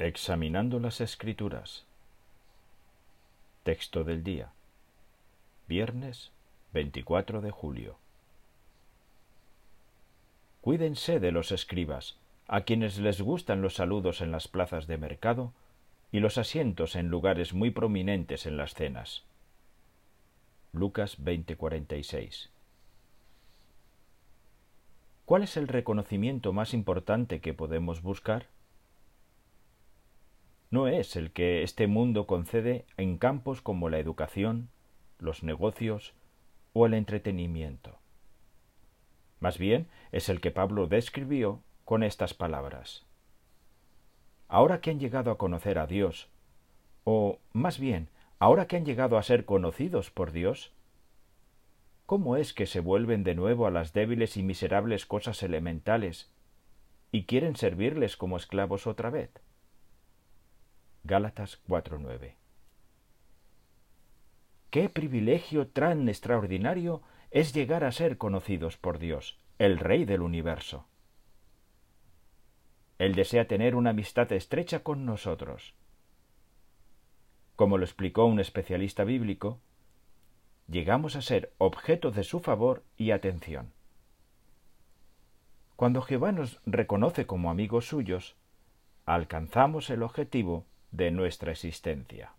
Examinando las Escrituras. Texto del día. Viernes 24 de julio. Cuídense de los escribas, a quienes les gustan los saludos en las plazas de mercado y los asientos en lugares muy prominentes en las cenas. Lucas 20:46. ¿Cuál es el reconocimiento más importante que podemos buscar? No es el que este mundo concede en campos como la educación, los negocios o el entretenimiento. Más bien es el que Pablo describió con estas palabras. Ahora que han llegado a conocer a Dios, o más bien, ahora que han llegado a ser conocidos por Dios, ¿cómo es que se vuelven de nuevo a las débiles y miserables cosas elementales y quieren servirles como esclavos otra vez? Gálatas 4:9. Qué privilegio tan extraordinario es llegar a ser conocidos por Dios, el Rey del universo. Él desea tener una amistad estrecha con nosotros. Como lo explicó un especialista bíblico, llegamos a ser objeto de su favor y atención. Cuando Jehová nos reconoce como amigos suyos, alcanzamos el objetivo de nuestra existencia.